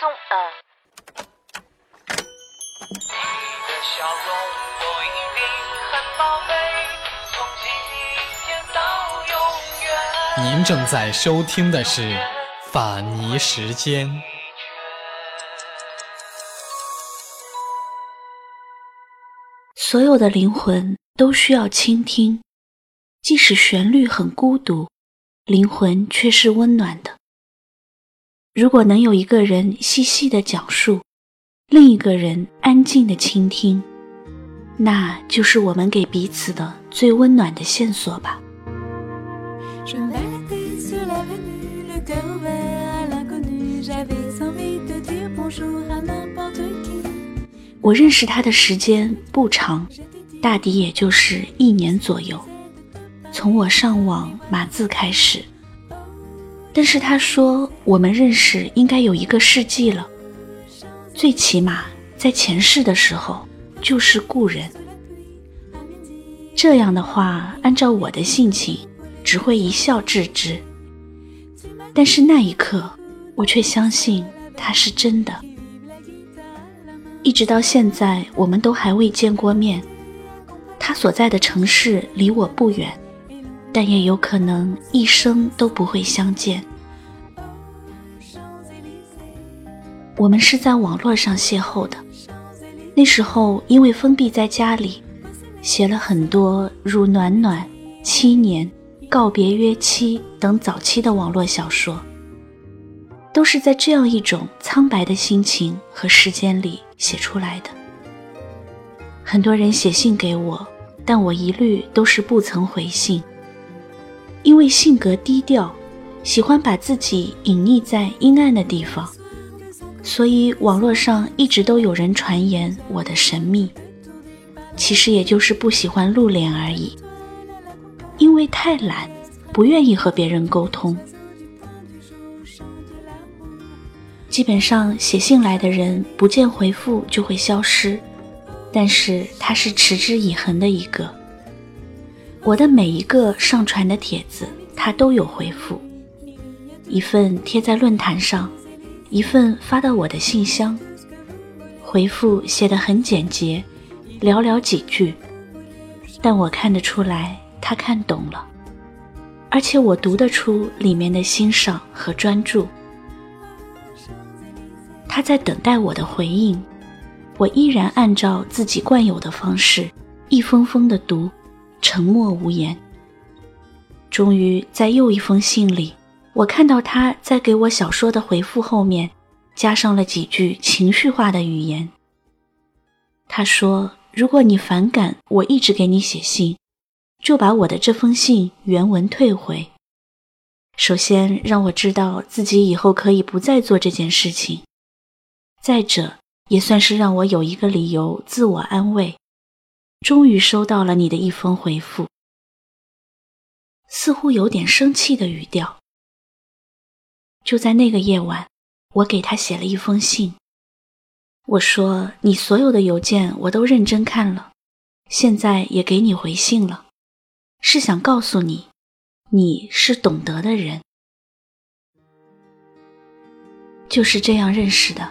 送呃。您正在收听的是法尼时间。所有的灵魂都需要倾听，即使旋律很孤独，灵魂却是温暖的。如果能有一个人细细的讲述，另一个人安静的倾听，那就是我们给彼此的最温暖的线索吧。我认识他的时间不长，大抵也就是一年左右，从我上网码字开始。但是他说我们认识应该有一个世纪了，最起码在前世的时候就是故人。这样的话，按照我的性情，只会一笑置之。但是那一刻，我却相信他是真的。一直到现在，我们都还未见过面。他所在的城市离我不远，但也有可能一生都不会相见。我们是在网络上邂逅的，那时候因为封闭在家里，写了很多如《暖暖》《七年》《告别约期》等早期的网络小说。都是在这样一种苍白的心情和时间里写出来的。很多人写信给我，但我一律都是不曾回信，因为性格低调，喜欢把自己隐匿在阴暗的地方，所以网络上一直都有人传言我的神秘。其实也就是不喜欢露脸而已，因为太懒，不愿意和别人沟通。基本上写信来的人不见回复就会消失，但是他是持之以恒的一个。我的每一个上传的帖子，他都有回复，一份贴在论坛上，一份发到我的信箱。回复写得很简洁，寥寥几句，但我看得出来他看懂了，而且我读得出里面的欣赏和专注。他在等待我的回应，我依然按照自己惯有的方式，一封封的读，沉默无言。终于在又一封信里，我看到他在给我小说的回复后面，加上了几句情绪化的语言。他说：“如果你反感我一直给你写信，就把我的这封信原文退回。首先让我知道自己以后可以不再做这件事情。”再者，也算是让我有一个理由自我安慰。终于收到了你的一封回复，似乎有点生气的语调。就在那个夜晚，我给他写了一封信。我说：“你所有的邮件我都认真看了，现在也给你回信了，是想告诉你，你是懂得的人。”就是这样认识的。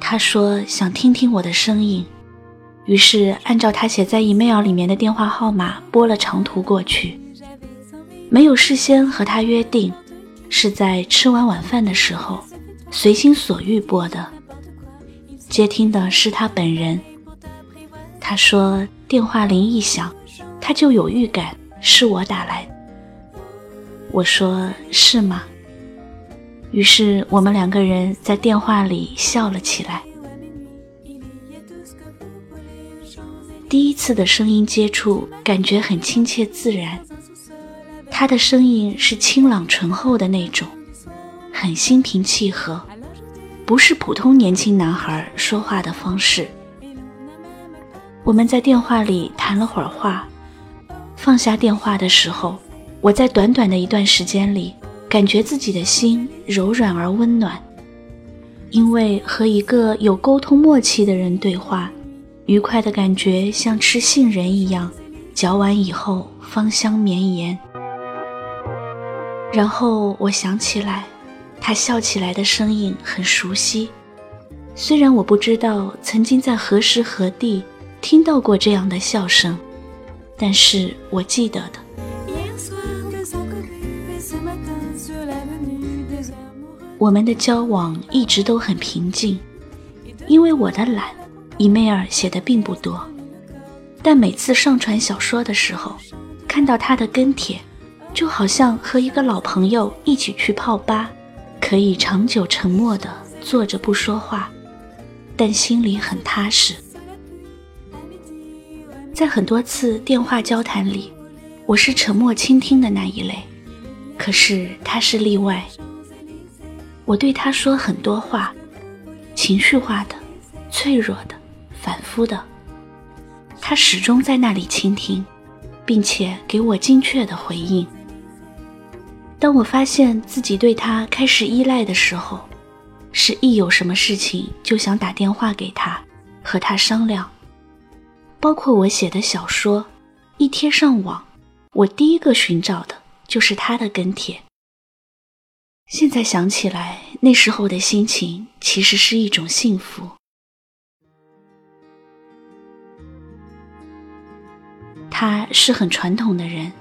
他说想听听我的声音，于是按照他写在 email 里面的电话号码拨了长途过去。没有事先和他约定，是在吃完晚饭的时候随心所欲拨的。接听的是他本人。他说电话铃一响，他就有预感是我打来。我说是吗？于是我们两个人在电话里笑了起来。第一次的声音接触，感觉很亲切自然。他的声音是清朗醇厚的那种，很心平气和，不是普通年轻男孩说话的方式。我们在电话里谈了会儿话，放下电话的时候，我在短短的一段时间里。感觉自己的心柔软而温暖，因为和一个有沟通默契的人对话，愉快的感觉像吃杏仁一样，嚼完以后芳香绵延。然后我想起来，他笑起来的声音很熟悉，虽然我不知道曾经在何时何地听到过这样的笑声，但是我记得的。我们的交往一直都很平静，因为我的懒，伊妹尔写的并不多，但每次上传小说的时候，看到他的跟帖，就好像和一个老朋友一起去泡吧。可以长久沉默地坐着不说话，但心里很踏实。在很多次电话交谈里，我是沉默倾听的那一类，可是他是例外。我对他说很多话，情绪化的、脆弱的、反复的，他始终在那里倾听，并且给我精确的回应。当我发现自己对他开始依赖的时候，是一有什么事情就想打电话给他，和他商量。包括我写的小说，一贴上网，我第一个寻找的就是他的跟帖。现在想起来，那时候的心情其实是一种幸福。他是很传统的人，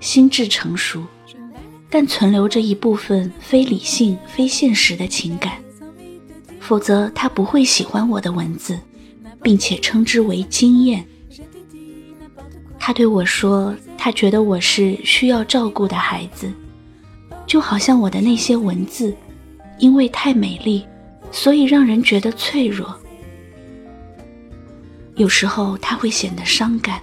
心智成熟。但存留着一部分非理性、非现实的情感，否则他不会喜欢我的文字，并且称之为惊艳。他对我说，他觉得我是需要照顾的孩子，就好像我的那些文字，因为太美丽，所以让人觉得脆弱。有时候他会显得伤感，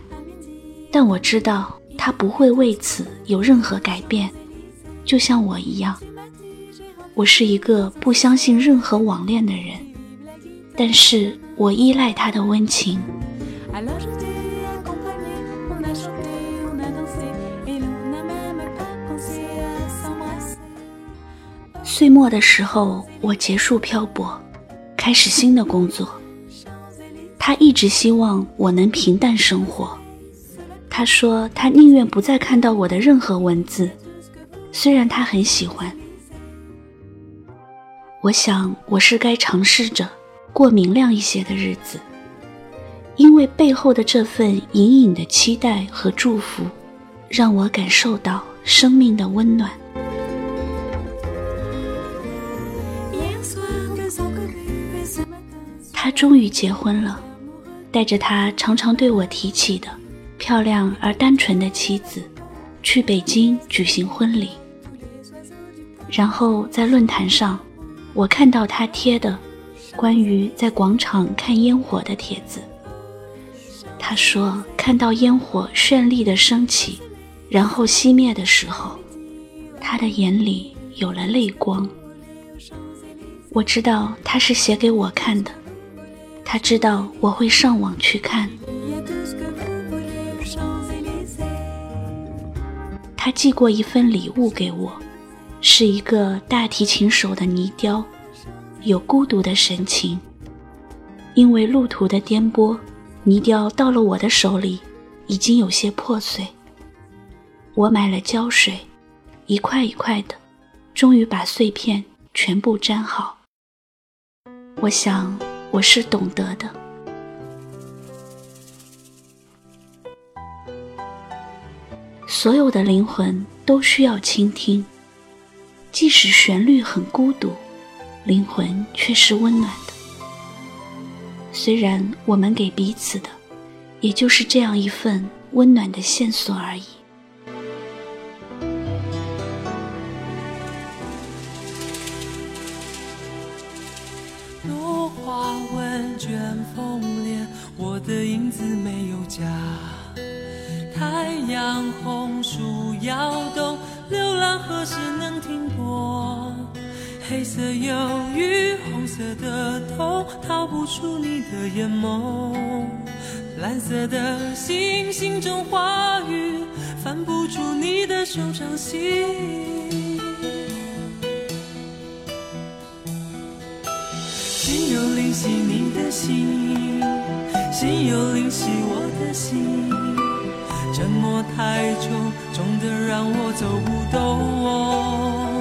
但我知道他不会为此有任何改变。就像我一样，我是一个不相信任何网恋的人，但是我依赖他的温情。岁末的时候，我结束漂泊，开始新的工作。他一直希望我能平淡生活。他说他宁愿不再看到我的任何文字。虽然他很喜欢，我想我是该尝试着过明亮一些的日子，因为背后的这份隐隐的期待和祝福，让我感受到生命的温暖。他终于结婚了，带着他常常对我提起的漂亮而单纯的妻子，去北京举行婚礼。然后在论坛上，我看到他贴的关于在广场看烟火的帖子。他说，看到烟火绚丽的升起，然后熄灭的时候，他的眼里有了泪光。我知道他是写给我看的，他知道我会上网去看。他寄过一份礼物给我。是一个大提琴手的泥雕，有孤独的神情。因为路途的颠簸，泥雕到了我的手里，已经有些破碎。我买了胶水，一块一块的，终于把碎片全部粘好。我想，我是懂得的。所有的灵魂都需要倾听。即使旋律很孤独，灵魂却是温暖的。虽然我们给彼此的，也就是这样一份温暖的线索而已。落花问卷风帘，我的影子没有家。太阳红，摇动。流浪何时能停泊？黑色忧郁，红色的痛，逃不出你的眼眸。蓝色的星星中话语，翻不出你的手掌心。心有灵犀你的心，心有灵犀我的心。沉默太久，重得让我走不动。